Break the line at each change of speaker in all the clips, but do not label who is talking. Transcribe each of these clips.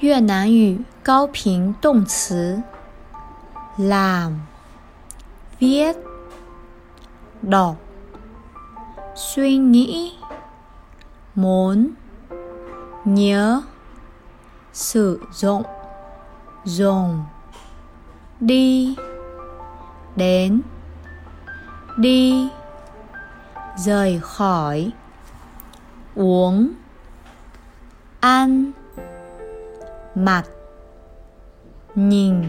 越南语高频动词 làm viết đọc suy nghĩ muốn nhớ sử dụng dùng đi đến đi rời khỏi uống ăn mặt. Nhìn.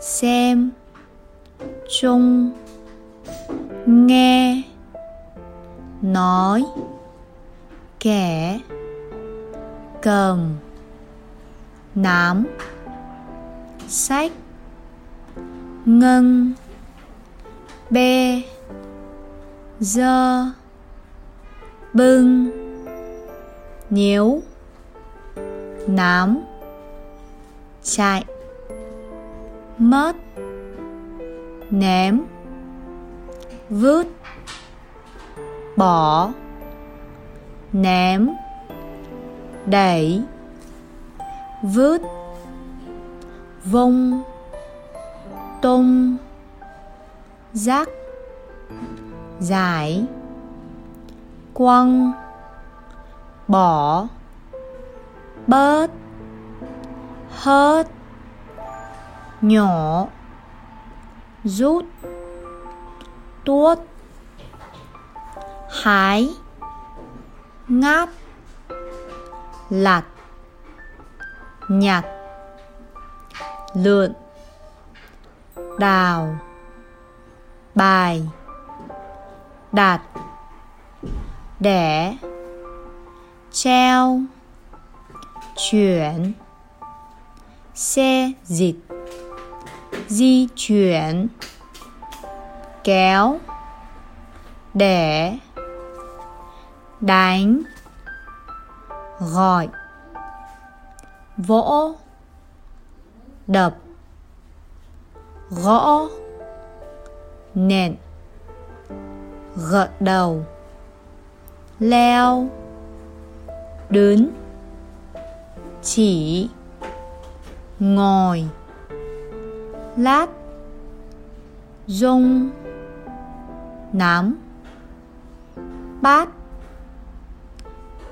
Xem. Chung nghe. Nói. Kẻ cầm. Nám sách. Ngân. Bê. Dơ. Bưng. Nếu nám. Chạy. Mất. Ném. Vứt. Bỏ. Ném. Đẩy. Vứt. Vung. Tung. Rắc giải. Quăng. Bỏ bớt hết nhỏ rút tuốt hái ngáp, lặt nhặt lượn đào bài đặt đẻ treo chuyển. Xe dịch. Di chuyển. Kéo. Để đánh. Gọi. Vỗ. Đập. Gõ. Nện. Gật đầu. Leo. Đứng chỉ ngồi. Lát dung nắm. Bát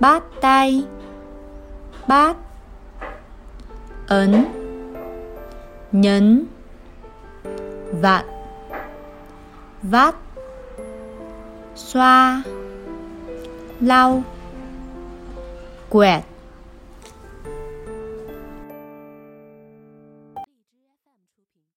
bát tay. Bát ấn. Nhấn. Vặn. Vắt. Xoa. Lau. Quẹt.